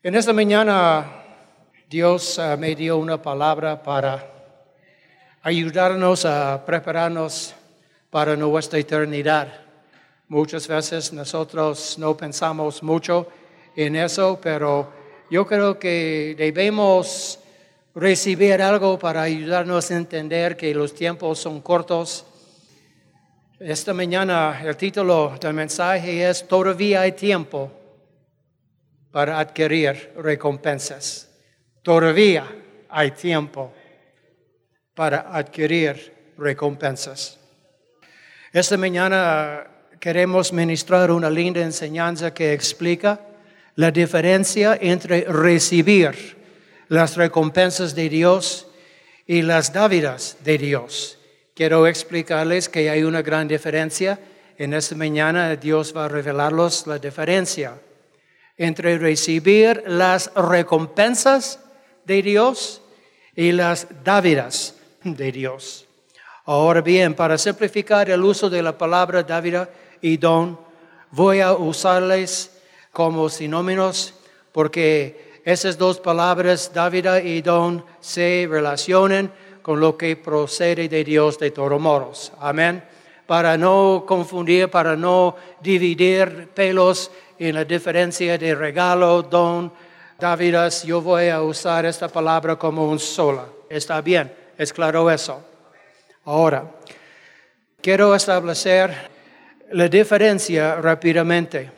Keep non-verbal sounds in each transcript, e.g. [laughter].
En esta mañana Dios uh, me dio una palabra para ayudarnos a prepararnos para nuestra eternidad. Muchas veces nosotros no pensamos mucho en eso, pero yo creo que debemos recibir algo para ayudarnos a entender que los tiempos son cortos. Esta mañana el título del mensaje es Todavía hay tiempo para adquirir recompensas. Todavía hay tiempo para adquirir recompensas. Esta mañana queremos ministrar una linda enseñanza que explica la diferencia entre recibir las recompensas de Dios y las dávidas de Dios. Quiero explicarles que hay una gran diferencia. En esta mañana Dios va a revelarlos la diferencia entre recibir las recompensas de Dios y las dávidas de Dios. Ahora bien, para simplificar el uso de la palabra dávida y don, voy a usarles como sinónimos porque esas dos palabras, dávida y don, se relacionan con lo que procede de Dios de todos modos. Amén. Para no confundir, para no dividir pelos en la diferencia de regalo, don, dávidas, yo voy a usar esta palabra como un sola. Está bien, es claro eso. Ahora, quiero establecer la diferencia rápidamente.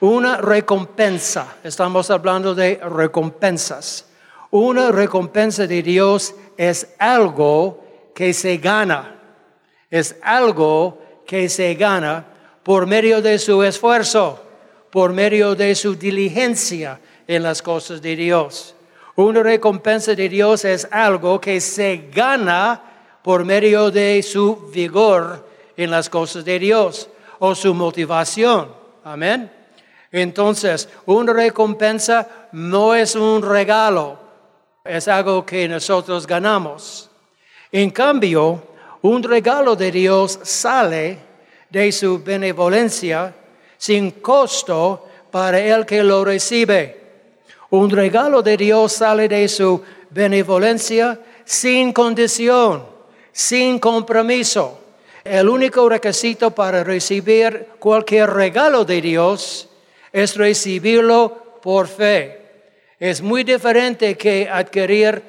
Una recompensa, estamos hablando de recompensas. Una recompensa de Dios es algo que se gana, es algo que se gana por medio de su esfuerzo por medio de su diligencia en las cosas de Dios. Una recompensa de Dios es algo que se gana por medio de su vigor en las cosas de Dios o su motivación. Amén. Entonces, una recompensa no es un regalo, es algo que nosotros ganamos. En cambio, un regalo de Dios sale de su benevolencia sin costo para el que lo recibe. Un regalo de Dios sale de su benevolencia sin condición, sin compromiso. El único requisito para recibir cualquier regalo de Dios es recibirlo por fe. Es muy diferente que adquirir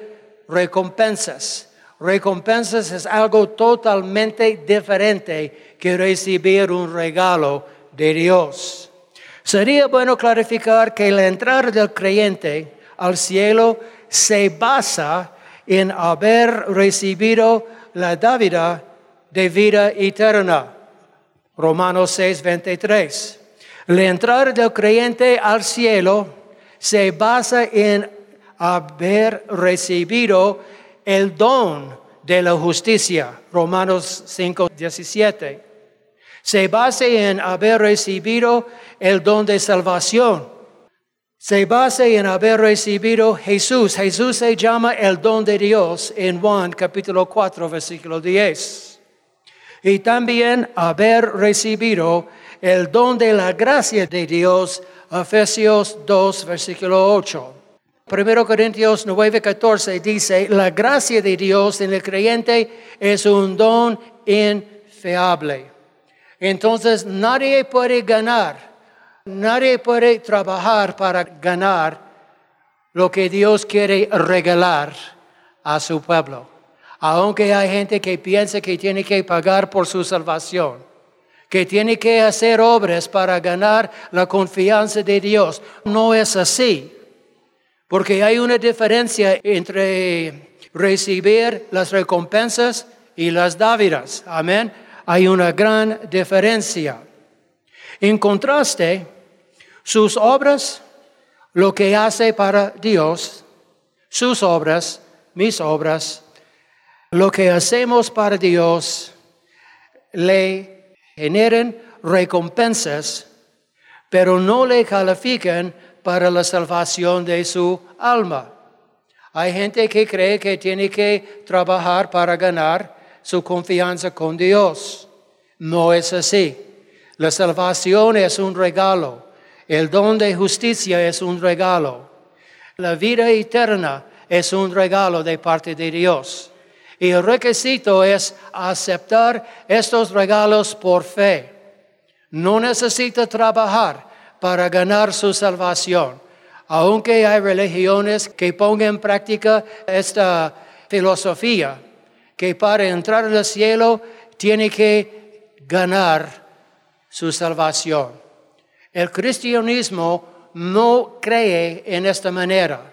recompensas. Recompensas es algo totalmente diferente que recibir un regalo de Dios. Sería bueno clarificar que la entrada del creyente al cielo se basa en haber recibido la dávida de vida eterna. Romanos 6, 23. La entrada del creyente al cielo se basa en haber recibido el don de la justicia. Romanos 5, 17 se base en haber recibido el don de salvación. Se base en haber recibido Jesús. Jesús se llama el don de Dios en Juan capítulo 4 versículo 10. Y también haber recibido el don de la gracia de Dios, Efesios 2 versículo 8. 1 Corintios 9, 14 dice, la gracia de Dios en el creyente es un don infeable. Entonces nadie puede ganar, nadie puede trabajar para ganar lo que Dios quiere regalar a su pueblo. Aunque hay gente que piensa que tiene que pagar por su salvación, que tiene que hacer obras para ganar la confianza de Dios. No es así, porque hay una diferencia entre recibir las recompensas y las dávidas. Amén hay una gran diferencia. En contraste, sus obras, lo que hace para Dios, sus obras, mis obras, lo que hacemos para Dios, le generan recompensas, pero no le califican para la salvación de su alma. Hay gente que cree que tiene que trabajar para ganar su confianza con Dios. No es así. La salvación es un regalo. El don de justicia es un regalo. La vida eterna es un regalo de parte de Dios. Y el requisito es aceptar estos regalos por fe. No necesita trabajar para ganar su salvación. Aunque hay religiones que pongan en práctica esta filosofía, que para entrar al cielo tiene que ganar su salvación. El cristianismo no cree en esta manera.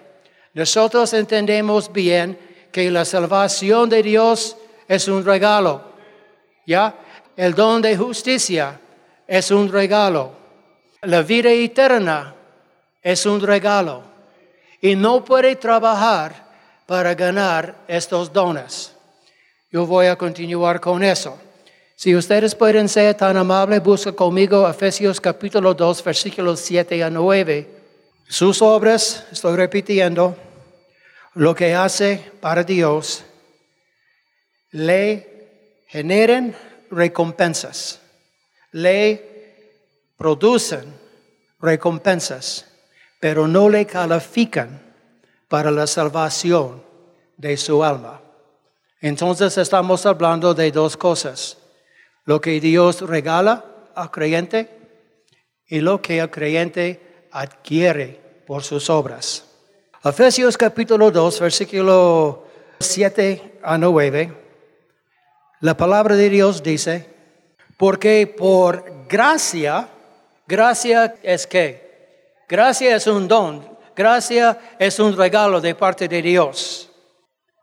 Nosotros entendemos bien que la salvación de Dios es un regalo. ¿Ya? El don de justicia es un regalo. La vida eterna es un regalo. Y no puede trabajar para ganar estos dones. Yo voy a continuar con eso. Si ustedes pueden ser tan amables, busca conmigo Efesios capítulo 2, versículos 7 a 9. Sus obras, estoy repitiendo, lo que hace para Dios, le generen recompensas, le producen recompensas, pero no le califican para la salvación de su alma. Entonces estamos hablando de dos cosas. Lo que Dios regala al creyente y lo que el creyente adquiere por sus obras. Efesios capítulo 2, versículo 7 a 9. La palabra de Dios dice, porque por gracia, gracia es que, gracia es un don, gracia es un regalo de parte de Dios.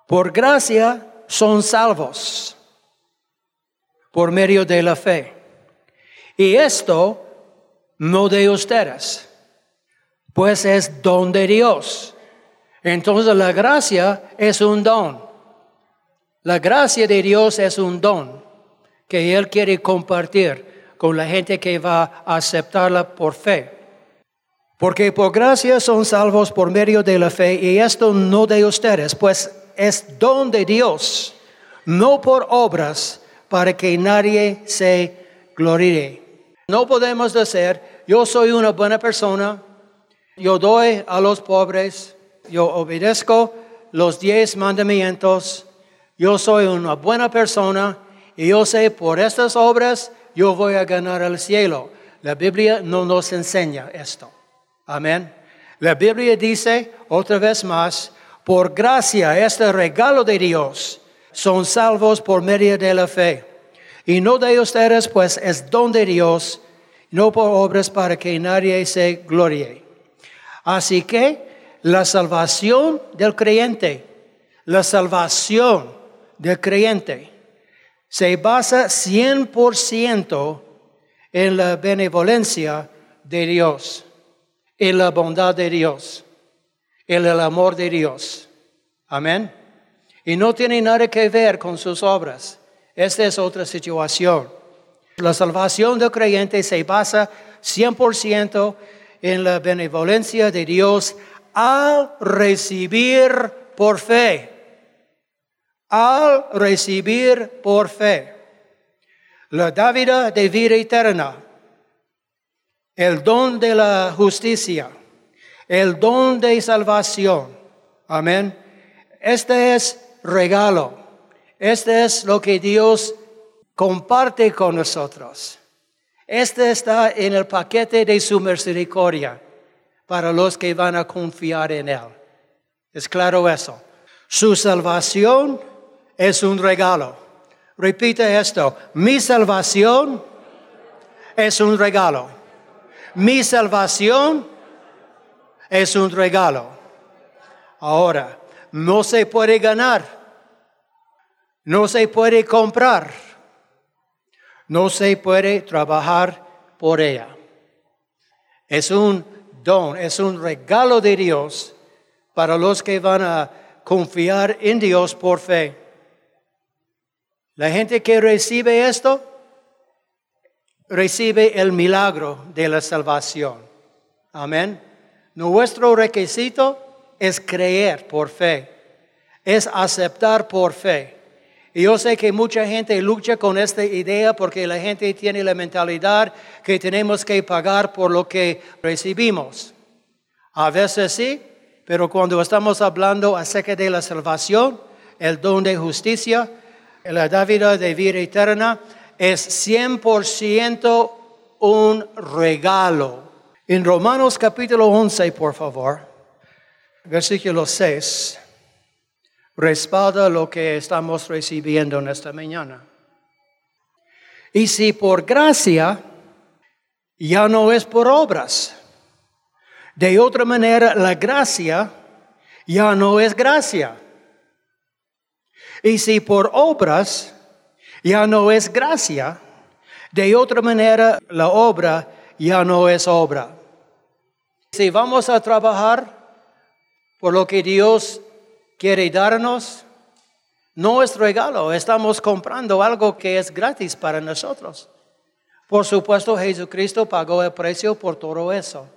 Por gracia son salvos por medio de la fe. Y esto no de ustedes, pues es don de Dios. Entonces la gracia es un don. La gracia de Dios es un don que Él quiere compartir con la gente que va a aceptarla por fe. Porque por gracia son salvos por medio de la fe y esto no de ustedes, pues es don de Dios, no por obras, para que nadie se gloríe. No podemos decir, yo soy una buena persona, yo doy a los pobres, yo obedezco los diez mandamientos, yo soy una buena persona y yo sé por estas obras yo voy a ganar el cielo. La Biblia no nos enseña esto. Amén. La Biblia dice otra vez más, por gracia, este regalo de Dios, son salvos por medio de la fe. Y no de ustedes, pues es don de Dios, no por obras para que nadie se glorie. Así que la salvación del creyente, la salvación del creyente, se basa 100% en la benevolencia de Dios, en la bondad de Dios el, el amor de Dios. Amén. Y no tiene nada que ver con sus obras. Esta es otra situación. La salvación del creyente se basa 100% en la benevolencia de Dios al recibir por fe. Al recibir por fe. La dávida de vida eterna. El don de la justicia el don de salvación. Amén. Este es regalo. Este es lo que Dios comparte con nosotros. Este está en el paquete de su misericordia para los que van a confiar en Él. ¿Es claro eso? Su salvación es un regalo. Repite esto, mi salvación es un regalo. Mi salvación es un regalo. Ahora, no se puede ganar, no se puede comprar, no se puede trabajar por ella. Es un don, es un regalo de Dios para los que van a confiar en Dios por fe. La gente que recibe esto, recibe el milagro de la salvación. Amén. Nuestro requisito es creer por fe, es aceptar por fe. Y yo sé que mucha gente lucha con esta idea porque la gente tiene la mentalidad que tenemos que pagar por lo que recibimos. A veces sí, Pero cuando estamos hablando acerca de la salvación, el don de justicia, la dávida de vida eterna, es 100% un regalo. En Romanos capítulo 11, por favor, versículo 6, respalda lo que estamos recibiendo en esta mañana. Y si por gracia, ya no es por obras. De otra manera, la gracia ya no es gracia. Y si por obras ya no es gracia, de otra manera la obra ya no es obra. Si vamos a trabajar por lo que Dios quiere darnos, no es regalo, estamos comprando algo que es gratis para nosotros. Por supuesto, Jesucristo pagó el precio por todo eso.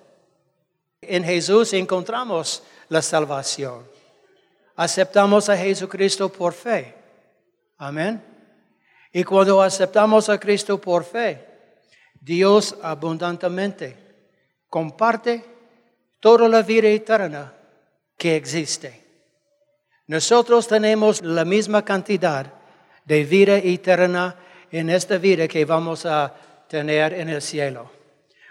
En Jesús encontramos la salvación. Aceptamos a Jesucristo por fe. Amén. Y cuando aceptamos a Cristo por fe, Dios abundantemente comparte toda la vida eterna que existe. Nosotros tenemos la misma cantidad de vida eterna en esta vida que vamos a tener en el cielo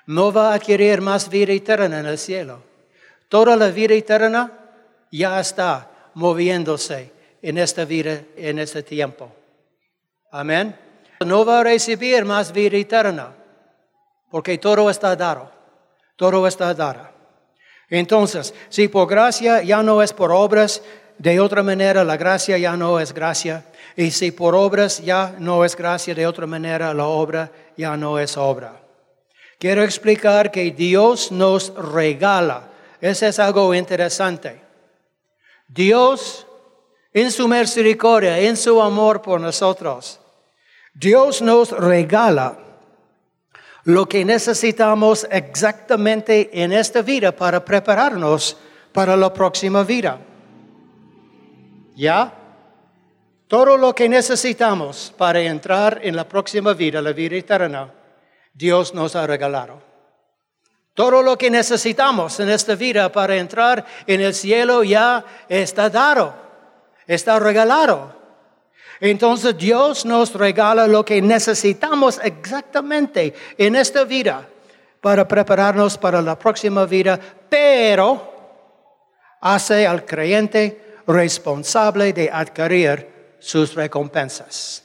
no va a adquirir más vida eterna en el cielo. Toda la vida eterna ya está moviéndose en esta vida, en este tiempo. Amén. No va a recibir más vida eterna, porque todo está dado. Todo está dado. Entonces, si por gracia ya no es por obras, de otra manera la gracia ya no es gracia. Y si por obras ya no es gracia, de otra manera la obra ya no es obra. Quiero explicar que Dios nos regala. Eso es algo interesante. Dios, en su misericordia, en su amor por nosotros, Dios nos regala lo que necesitamos exactamente en esta vida para prepararnos para la próxima vida. ¿Ya? Todo lo que necesitamos para entrar en la próxima vida, la vida eterna, Dios nos ha regalado. Todo lo que necesitamos en esta vida para entrar en el cielo ya está dado, está regalado. Entonces Dios nos regala lo que necesitamos exactamente en esta vida para prepararnos para la próxima vida, pero hace al creyente responsable de adquirir sus recompensas.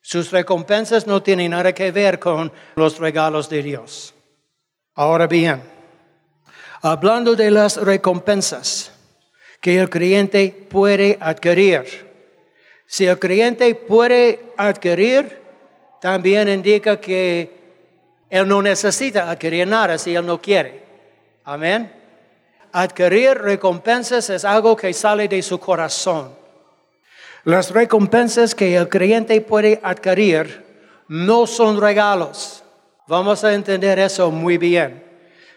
Sus recompensas no tienen nada que ver con los regalos de Dios. Ahora bien, hablando de las recompensas que el creyente puede adquirir, si el creyente puede adquirir, también indica que él no necesita adquirir nada si él no quiere. Amén. Adquirir recompensas es algo que sale de su corazón. Las recompensas que el creyente puede adquirir no son regalos. Vamos a entender eso muy bien.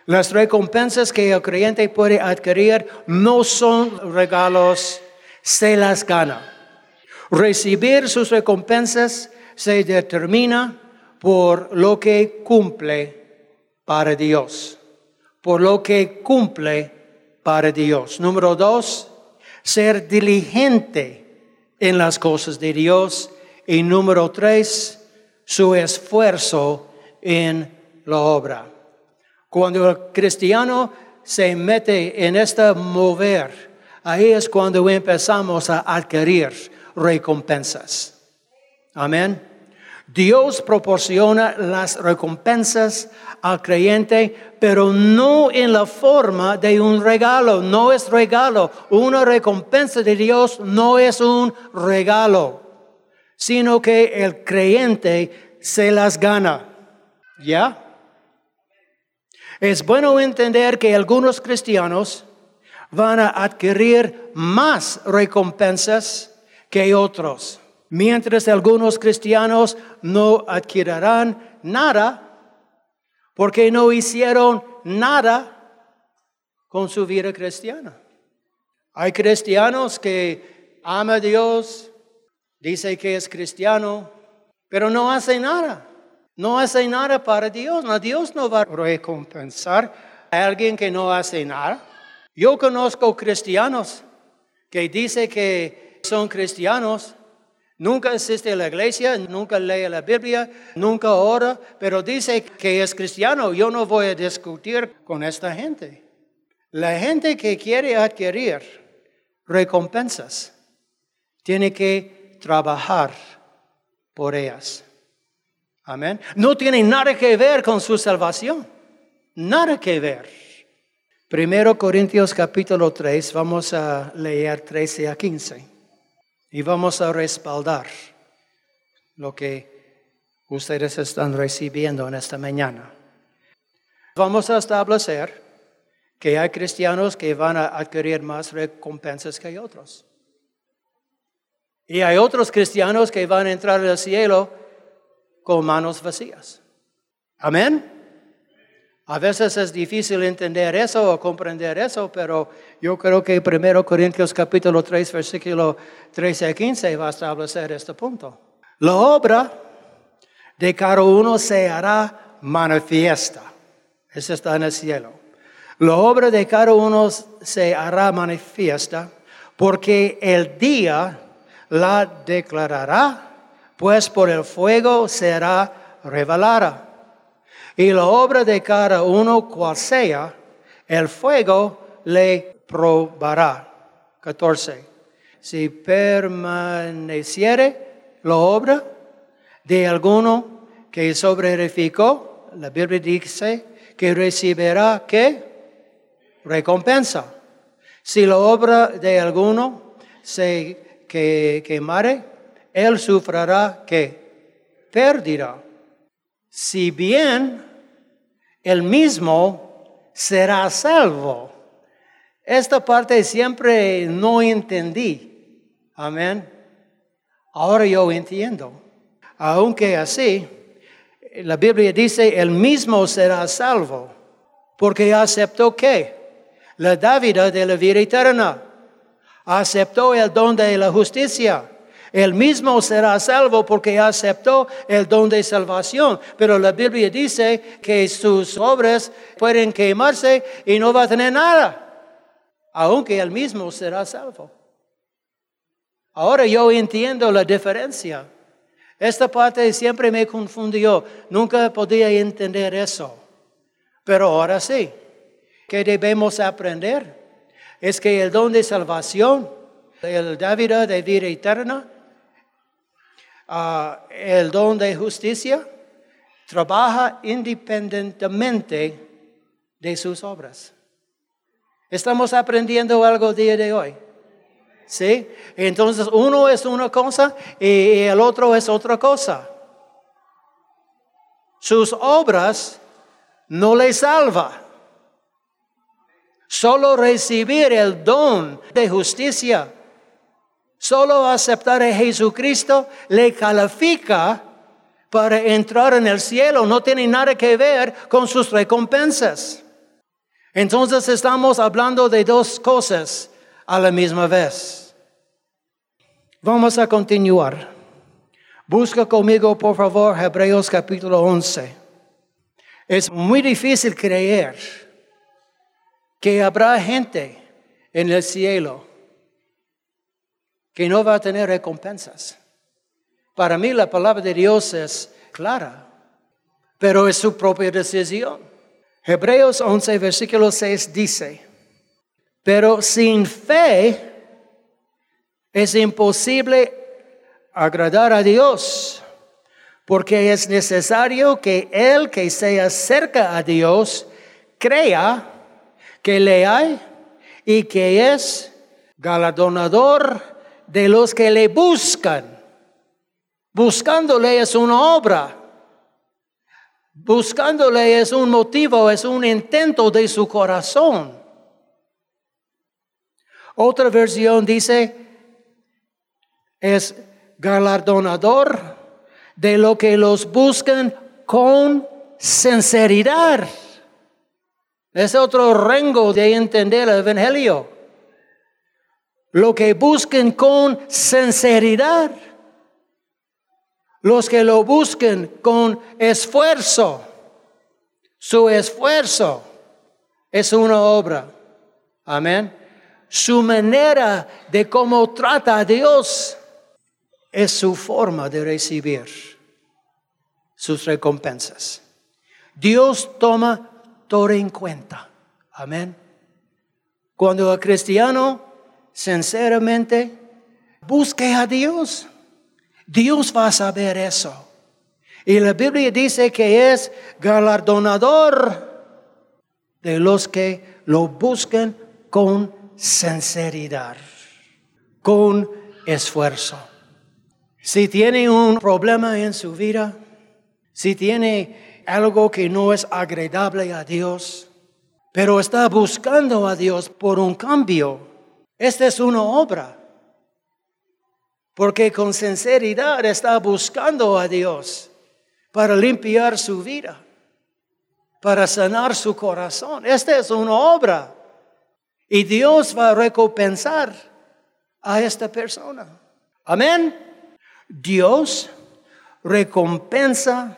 Las recompensas que el creyente puede adquirir no son regalos, se las gana. Recibir sus recompensas se determina por lo que cumple para Dios. Por lo que cumple para Dios. Número dos, ser diligente en las cosas de Dios. Y número tres, su esfuerzo en la obra. Cuando el cristiano se mete en este mover, ahí es cuando empezamos a adquirir recompensas. Amén. Dios proporciona las recompensas al creyente, pero no en la forma de un regalo, no es regalo. Una recompensa de Dios no es un regalo, sino que el creyente se las gana. ¿Ya? Es bueno entender que algunos cristianos van a adquirir más recompensas que otros mientras algunos cristianos no adquirirán nada porque no hicieron nada con su vida cristiana. Hay cristianos que ama a Dios, dice que es cristiano, pero no hace nada. No hace nada para Dios. Dios no va a recompensar a alguien que no hace nada. Yo conozco cristianos que dicen que son cristianos, nunca asiste a la iglesia, nunca lee la Biblia, nunca ora, pero dice que es cristiano. Yo no voy a discutir con esta gente. La gente que quiere adquirir recompensas tiene que trabajar por ellas. Amén. No tiene nada que ver con su salvación. Nada que ver. Primero Corintios capítulo 3, vamos a leer 13 a 15 y vamos a respaldar lo que ustedes están recibiendo en esta mañana. Vamos a establecer que hay cristianos que van a adquirir más recompensas que otros. Y hay otros cristianos que van a entrar al cielo con manos vacías. Amén. A veces es difícil entender eso o comprender eso, pero yo creo que 1 Corintios capítulo 3, versículo 13 a 15 va a establecer este punto. La obra de cada uno se hará manifiesta. Eso está en el cielo. La obra de cada uno se hará manifiesta porque el día la declarará, pues por el fuego será revelada y la obra de cada uno cual sea, el fuego le probará. 14. Si permaneciere la obra de alguno que sobreedificó, la Biblia dice que recibirá qué? Recompensa. Si la obra de alguno se que, quemare, él sufrirá qué? Pérdida. Si bien el mismo será salvo. Esta parte siempre no entendí. Amén. Ahora yo entiendo. Aunque así, la Biblia dice, el mismo será salvo. Porque aceptó qué? La dávida de la vida eterna. Aceptó el don de la justicia. El mismo será salvo porque aceptó el don de salvación. Pero la Biblia dice que sus obras pueden quemarse y no va a tener nada. Aunque el mismo será salvo. Ahora yo entiendo la diferencia. Esta parte siempre me confundió. Nunca podía entender eso. Pero ahora sí. ¿Qué debemos aprender? Es que el don de salvación, el David de vida eterna, Ah, el don de justicia trabaja independientemente de sus obras. Estamos aprendiendo algo día de hoy. ¿Sí? Entonces uno es una cosa y el otro es otra cosa. Sus obras no le salva. Solo recibir el don de justicia Solo aceptar a Jesucristo le califica para entrar en el cielo. No tiene nada que ver con sus recompensas. Entonces estamos hablando de dos cosas a la misma vez. Vamos a continuar. Busca conmigo, por favor, Hebreos capítulo 11. Es muy difícil creer que habrá gente en el cielo que no va a tener recompensas. Para mí la palabra de Dios es clara, pero es su propia decisión. Hebreos 11, versículo 6 dice, pero sin fe es imposible agradar a Dios, porque es necesario que el que se acerca a Dios crea que le hay y que es galardonador de los que le buscan. Buscándole es una obra. Buscándole es un motivo, es un intento de su corazón. Otra versión dice, es galardonador de lo que los buscan con sinceridad. Es otro rango de entender el Evangelio lo que busquen con sinceridad, los que lo busquen con esfuerzo. Su esfuerzo es una obra. Amén. Su manera de cómo trata a Dios es su forma de recibir sus recompensas. Dios toma todo en cuenta. Amén. Cuando el cristiano sinceramente busque a Dios, Dios va a saber eso. Y la Biblia dice que es galardonador de los que lo buscan con sinceridad, con esfuerzo. Si tiene un problema en su vida, si tiene algo que no es agradable a Dios, pero está buscando a Dios por un cambio, esta es una obra. Porque con sinceridad está buscando a Dios para limpiar su vida, para sanar su corazón. Esta es una obra. Y Dios va a recompensar a esta persona. Amén. Dios recompensa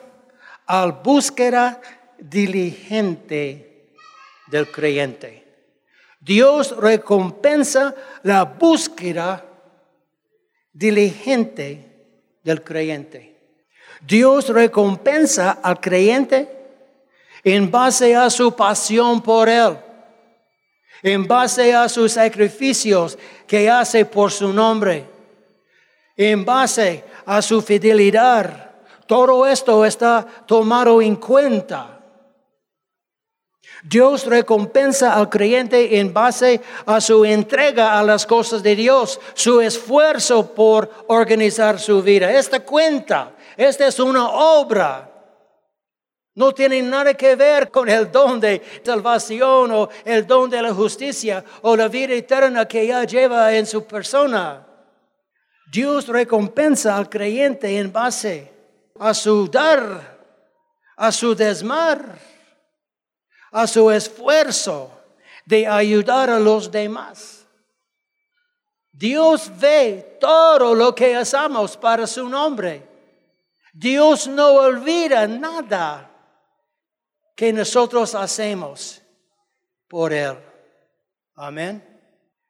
al búsqueda diligente del creyente. Dios recompensa la búsqueda diligente del creyente. Dios recompensa al creyente en base a su pasión por Él en base a sus sacrificios que hace por su nombre, en base a su fidelidad. Todo esto está tomado en cuenta. Dios recompensa al creyente en base a su entrega a las cosas de Dios, su esfuerzo por organizar su vida. Esta cuenta, esta es una obra no tiene nada que ver con el don de salvación o el don de la justicia o la vida eterna que ya lleva en su persona. Dios recompensa al creyente en base a su dar, a su desmar, a su esfuerzo de ayudar a los demás. Dios ve todo lo que hacemos para su nombre. Dios no olvida nada que nosotros hacemos por Él. Amén.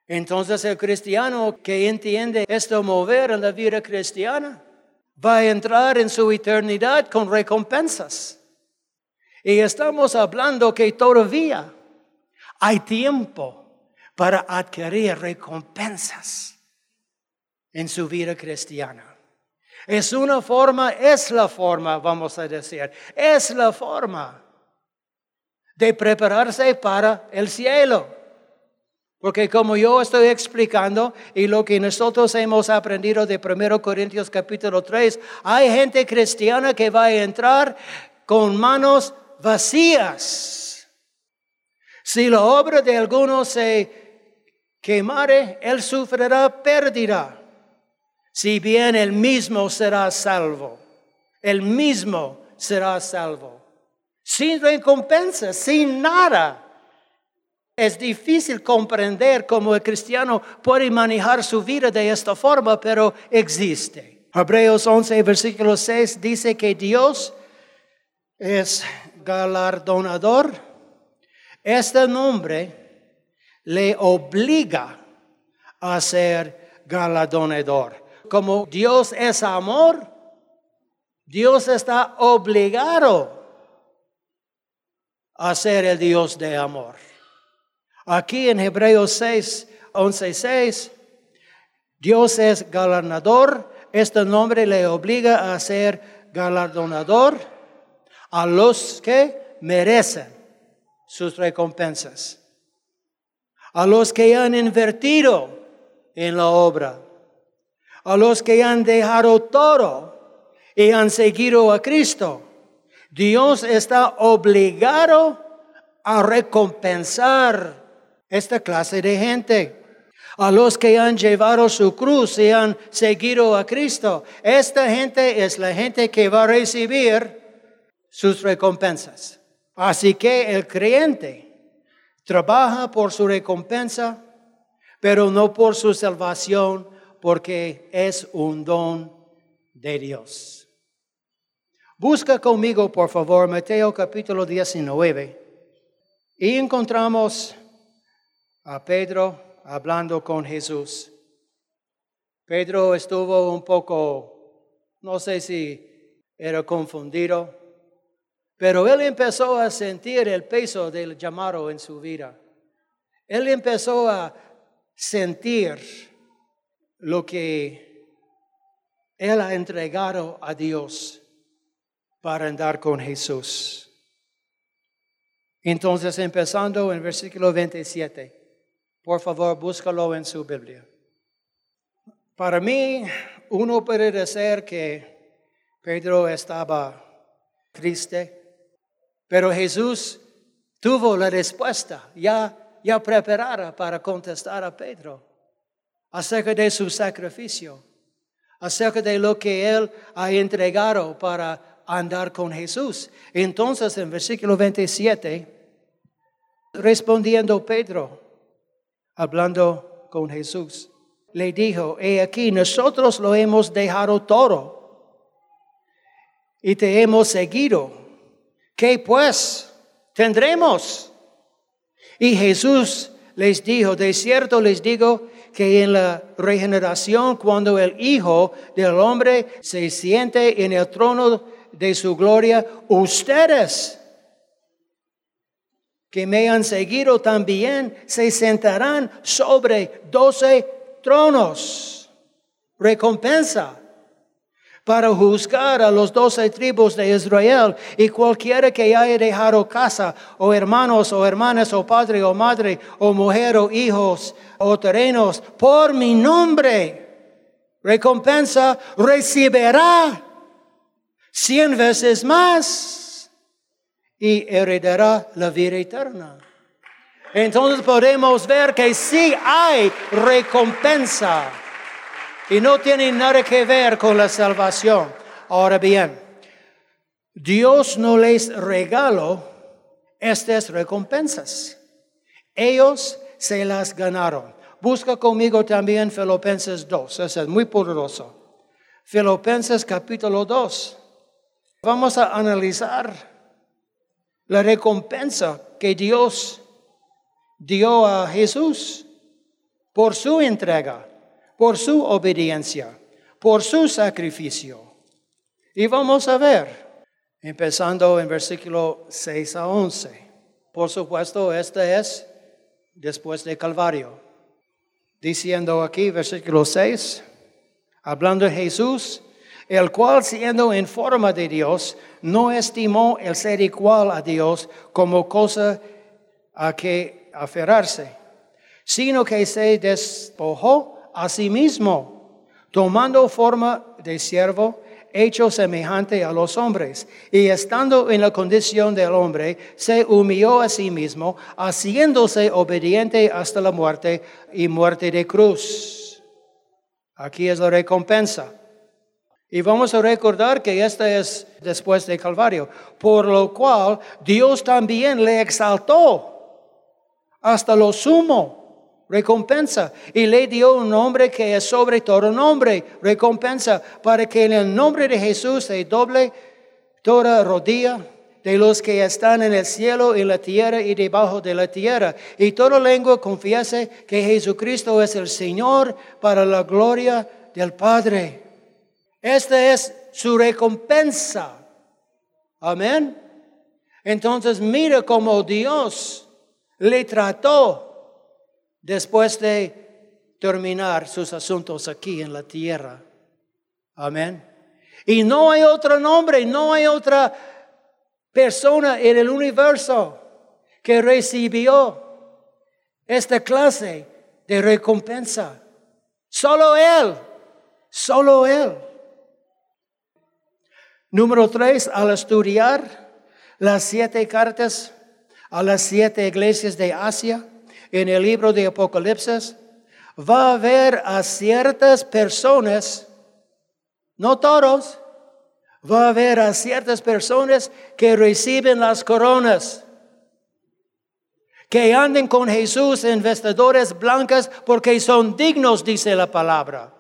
Entonces el cristiano que entiende esto mover en la vida cristiana va a entrar en su eternidad con recompensas. Y estamos hablando que todavía hay tiempo para adquirir recompensas en su vida cristiana. Es una forma, es la forma, vamos a decir, es la forma de prepararse para el cielo. Porque como yo estoy explicando y lo que nosotros hemos aprendido de 1 Corintios capítulo 3, hay gente cristiana que va a entrar con manos vacías. Si la obra de alguno se quemare, él sufrirá pérdida. Si bien él mismo será salvo, el mismo será salvo sin recompensa, sin nada. Es difícil comprender cómo el cristiano puede manejar su vida de esta forma, pero existe. Hebreos 11, versículo 6 dice que Dios es galardonador. Este nombre le obliga a ser galardonador. Como Dios es amor, Dios está obligado a ser el Dios de amor. Aquí en Hebreos 6, 11, 6, Dios es galardonador. Este nombre le obliga a ser galardonador a los que merecen sus recompensas, a los que han invertido en la obra, a los que han dejado todo y han seguido a Cristo Dios está obligado a recompensar esta clase de gente. A los que han llevado su cruz y han seguido a Cristo. Esta gente es la gente que va a recibir sus recompensas. Así que el creyente trabaja por su recompensa, pero no por su salvación, porque es un don de Dios. Busca conmigo, por favor, Mateo capítulo 19. Y encontramos a Pedro hablando con Jesús. Pedro estuvo un poco, no sé si era confundido, pero él empezó a sentir el peso del llamado en su vida. Él empezó a sentir lo que él ha entregado a Dios para andar con Jesús. Entonces, empezando en versículo 27, por favor, búscalo en su Biblia. Para mí, uno puede decir que Pedro estaba triste, pero Jesús tuvo la respuesta ya, ya preparada para contestar a Pedro acerca de su sacrificio, acerca de lo que él ha entregado para andar con Jesús. Entonces, en versículo 27, Respondiendo Pedro, hablando con Jesús, le dijo, he aquí, nosotros lo hemos dejado todo y te hemos seguido. ¿Qué pues tendremos? Y Jesús les dijo, de cierto les digo que en la regeneración, cuando el Hijo del Hombre se siente en el trono de su gloria, ustedes que me han seguido también se sentarán sobre doce tronos. Recompensa para juzgar a los doce tribus de Israel y cualquiera que haya dejado casa o hermanos o hermanas o padre o madre o mujer o hijos o terrenos por mi nombre, recompensa recibirá cien veces más y heredará la vida eterna. Entonces podemos ver que sí hay recompensa y no tiene nada que ver con la salvación. Ahora bien, Dios no les regaló estas recompensas. Ellos se las ganaron. Busca conmigo también Filipenses 2, eso es muy poderoso. Filipenses capítulo 2. Vamos a analizar la recompensa que Dios dio a Jesús por su entrega, por su obediencia, por su sacrificio. Y vamos a ver, empezando en versículo 6 a 11. Por supuesto, este es después de Calvario. Diciendo aquí, versículo 6, hablando de Jesús, el cual siendo en forma de Dios, no estimó el ser igual a Dios como cosa a que aferrarse, sino que se despojó a sí mismo, tomando forma de siervo, hecho semejante a los hombres, y estando en la condición del hombre, se humilló a sí mismo, haciéndose obediente hasta la muerte y muerte de cruz. Aquí es la recompensa. Y vamos a recordar que esta es después de Calvario, por lo cual Dios también le exaltó hasta lo sumo, recompensa, y le dio un nombre que es sobre todo nombre, recompensa, para que en el nombre de Jesús se doble toda rodilla de los que están en el cielo, en la tierra y debajo de la tierra. Y toda lengua confiese que Jesucristo es el Señor para la gloria del Padre. Esta es su recompensa. Amén. Entonces mira cómo Dios le trató después de terminar sus asuntos aquí en la tierra. Amén. Y no hay otro nombre, no hay otra persona en el universo que recibió esta clase de recompensa. Solo Él, solo Él. Número tres, al estudiar las siete cartas a las siete iglesias de Asia en el libro de Apocalipsis, va a haber a ciertas personas, no todos, va a haber a ciertas personas que reciben las coronas, que anden con Jesús en vestidores blancas porque son dignos, dice la palabra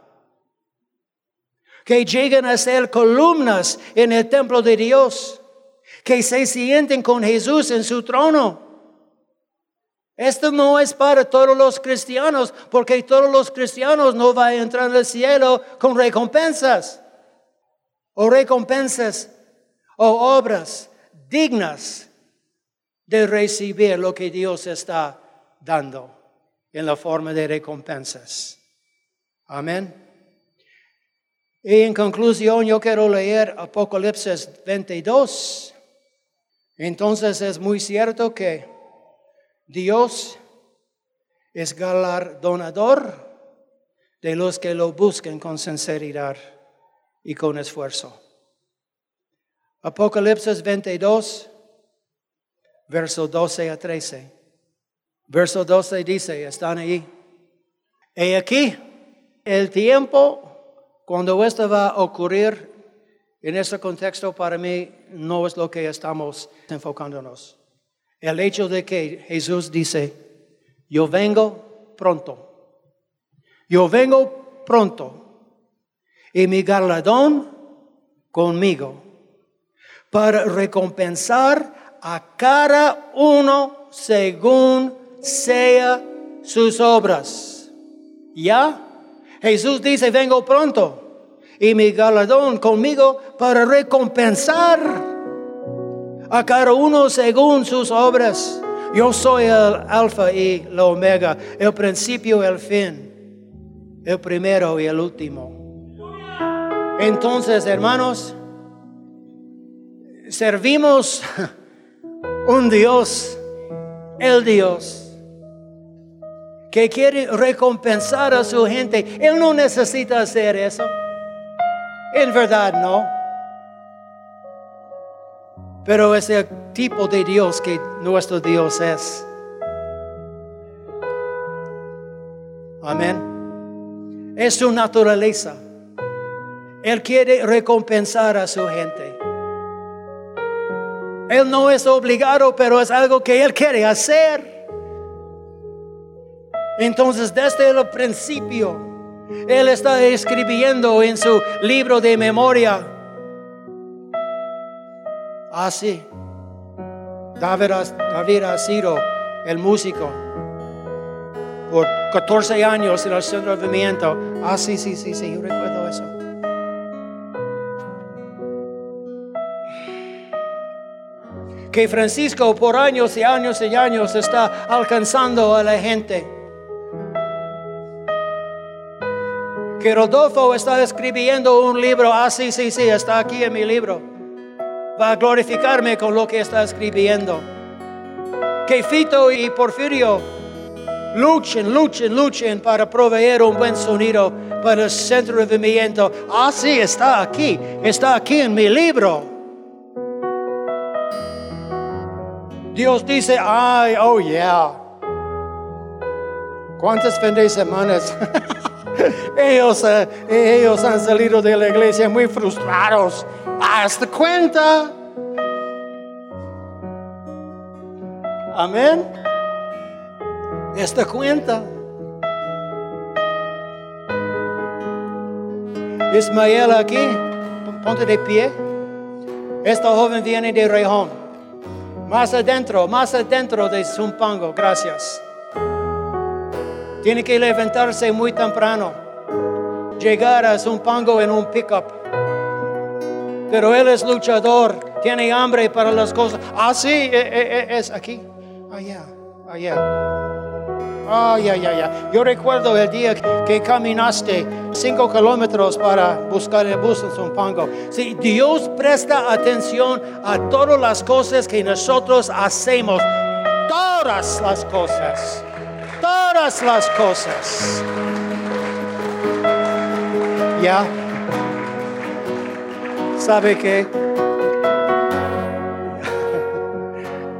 que lleguen a ser columnas en el templo de Dios, que se sienten con Jesús en su trono. Esto no es para todos los cristianos, porque todos los cristianos no van a entrar al cielo con recompensas, o recompensas, o obras dignas de recibir lo que Dios está dando en la forma de recompensas. Amén. Y en conclusión, yo quiero leer Apocalipsis 22. Entonces es muy cierto que Dios es galardonador de los que lo busquen con sinceridad y con esfuerzo. Apocalipsis 22, verso 12 a 13. Verso 12 dice, están ahí. He aquí el tiempo cuando esto va a ocurrir en este contexto para mí no es lo que estamos enfocándonos. El hecho de que Jesús dice, yo vengo pronto. Yo vengo pronto. Y mi galardón conmigo para recompensar a cada uno según sea sus obras. ¿Ya? Jesús dice, vengo pronto y mi galardón conmigo para recompensar a cada uno según sus obras. Yo soy el alfa y la omega, el principio y el fin, el primero y el último. Entonces, hermanos, servimos [laughs] un Dios, el Dios, que quiere recompensar a su gente. Él no necesita hacer eso. En verdad no. Pero es el tipo de Dios que nuestro Dios es. Amén. Es su naturaleza. Él quiere recompensar a su gente. Él no es obligado, pero es algo que Él quiere hacer. Entonces, desde el principio, Él está escribiendo en su libro de memoria. Así. Ah, David, David ha sido el músico por 14 años en el centro de movimiento. Ah, sí, sí, sí, yo recuerdo eso. que Francisco por años y años y años está alcanzando a la gente. Que Rodolfo está escribiendo un libro, ah, sí, sí, sí, está aquí en mi libro. Va a glorificarme con lo que está escribiendo. Que Fito y Porfirio luchen, luchen, luchen para proveer un buen sonido para el centro de movimiento. Ah, sí, está aquí, está aquí en mi libro. Dios dice, ay, oh yeah. ¿Cuántas fin de semanas? [laughs] ellos, eh, ellos han salido de la iglesia muy frustrados. Hasta cuenta. Amén. Esta cuenta. Ismael aquí, ponte de pie. Esta joven viene de Rejón. Más adentro, más adentro de Zumpango, gracias. Tiene que levantarse muy temprano, llegar a Zumpango en un pickup. Pero él es luchador, tiene hambre para las cosas. Ah, sí, e, e, e, es aquí, allá, allá. Ay, ay, ay, ay. Yo recuerdo el día que caminaste cinco kilómetros para buscar el bus en Zumpango. Si Dios presta atención a todas las cosas que nosotros hacemos. Todas las cosas. Todas las cosas. ¿Ya? ¿Sabe qué? [laughs]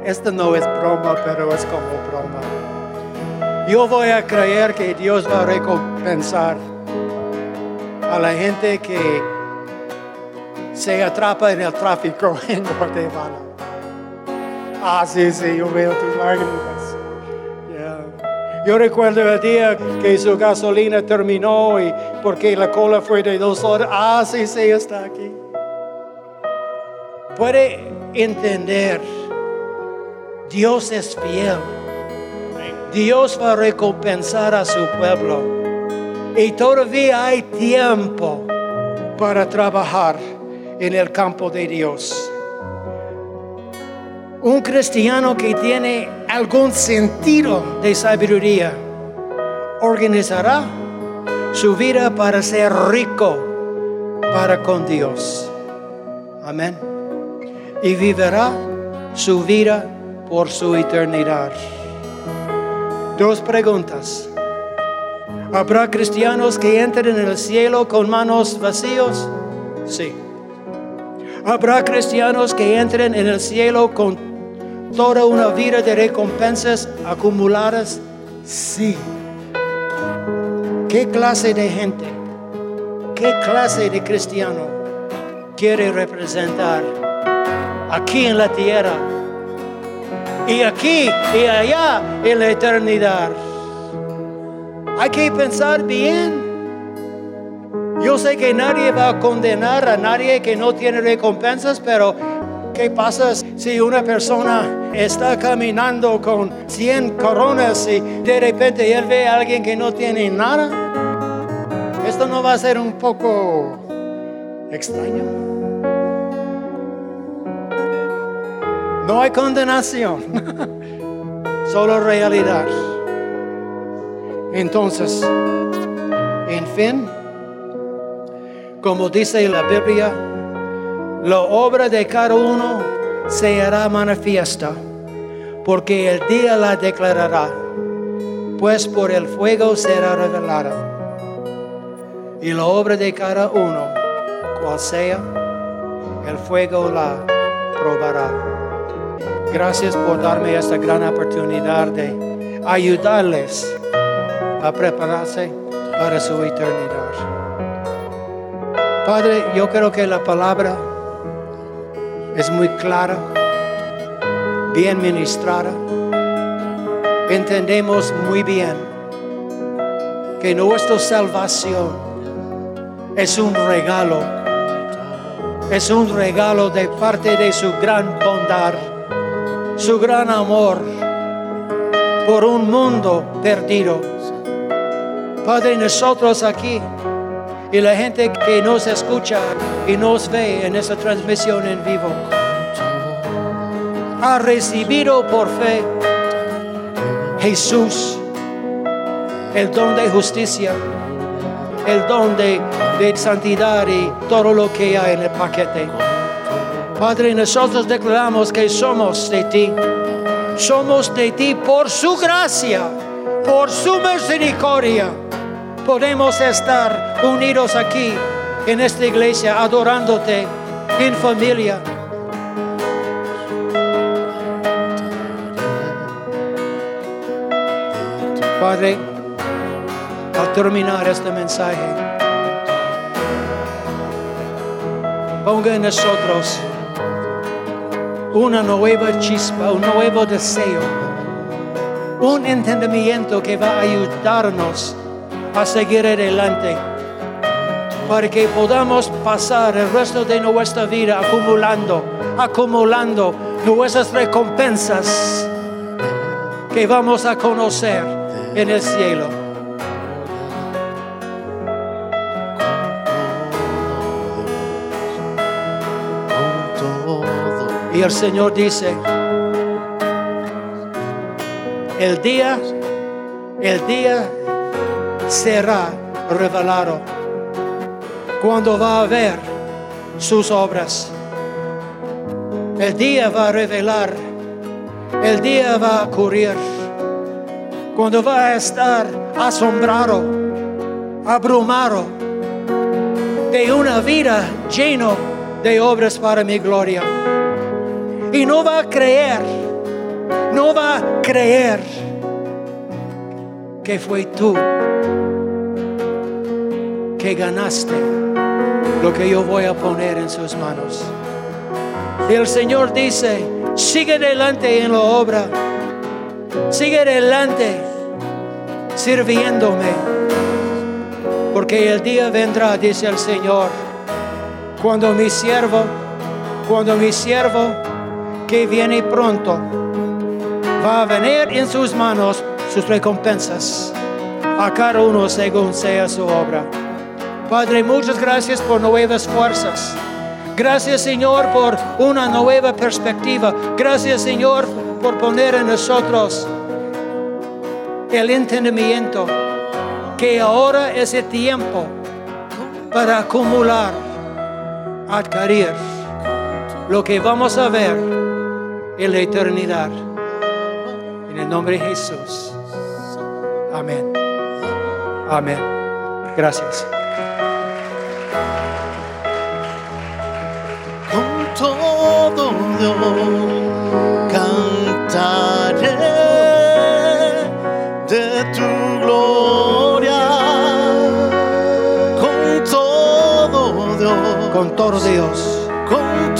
Esto no es broma, pero es como broma. Yo voy a creer que Dios va a recompensar a la gente que se atrapa en el tráfico [laughs] en Guatemala. Ah, sí, sí, yo veo tus lágrimas. Yo recuerdo el día que su gasolina terminó y porque la cola fue de dos horas. Ah, sí, sí, está aquí. Puede entender, Dios es fiel Dios va a recompensar a su pueblo. Y todavía hay tiempo para trabajar en el campo de Dios. Un cristiano que tiene algún sentido de sabiduría organizará su vida para ser rico para con Dios. Amén. Y vivirá su vida por su eternidad. Dos preguntas. ¿Habrá cristianos que entren en el cielo con manos vacíos? Sí. ¿Habrá cristianos que entren en el cielo con toda una vida de recompensas acumuladas? Sí. ¿Qué clase de gente, qué clase de cristiano quiere representar aquí en la tierra y aquí y allá en la eternidad? Hay que pensar bien. Yo sé que nadie va a condenar a nadie que no tiene recompensas, pero ¿qué pasa si una persona está caminando con 100 coronas y de repente él ve a alguien que no tiene nada? Esto no va a ser un poco extraño. No hay condenación, [laughs] solo realidad. Entonces, en fin, como dice la Biblia, la obra de cada uno se hará manifiesta, porque el día la declarará, pues por el fuego será revelada. Y la obra de cada uno, cual sea, el fuego la probará. Gracias por darme esta gran oportunidad de ayudarles a prepararse para su eternidad. Padre, yo creo que la palabra es muy clara, bien ministrada. Entendemos muy bien que nuestra salvación es un regalo, es un regalo de parte de su gran bondad, su gran amor por un mundo perdido Padre, nosotros aquí y la gente que nos escucha y nos ve en esta transmisión en vivo, ha recibido por fe Jesús, el don de justicia, el don de, de santidad y todo lo que hay en el paquete. Padre, nosotros declaramos que somos de ti. Somos de ti por su gracia, por su misericordia podemos estar unidos aquí en esta iglesia adorándote en familia. Padre, al terminar este mensaje, ponga en nosotros una nueva chispa, un nuevo deseo, un entendimiento que va a ayudarnos a seguir adelante para que podamos pasar el resto de nuestra vida acumulando, acumulando nuestras recompensas que vamos a conocer en el cielo. Y el Señor dice, el día, el día será revelado cuando va a ver sus obras. El día va a revelar, el día va a ocurrir, cuando va a estar asombrado, abrumado de una vida lleno de obras para mi gloria. Y no va a creer, no va a creer que fue tú que ganaste lo que yo voy a poner en sus manos. Y el Señor dice, sigue adelante en la obra, sigue adelante sirviéndome, porque el día vendrá, dice el Señor, cuando mi siervo, cuando mi siervo que viene pronto, va a venir en sus manos sus recompensas a cada uno según sea su obra. Padre, muchas gracias por nuevas fuerzas. Gracias Señor por una nueva perspectiva. Gracias Señor por poner en nosotros el entendimiento que ahora es el tiempo para acumular, adquirir lo que vamos a ver en la eternidad. En el nombre de Jesús. Amén. Amén. Gracias. Cantaré de tu gloria. Con todo Dios, Con todo Dios. con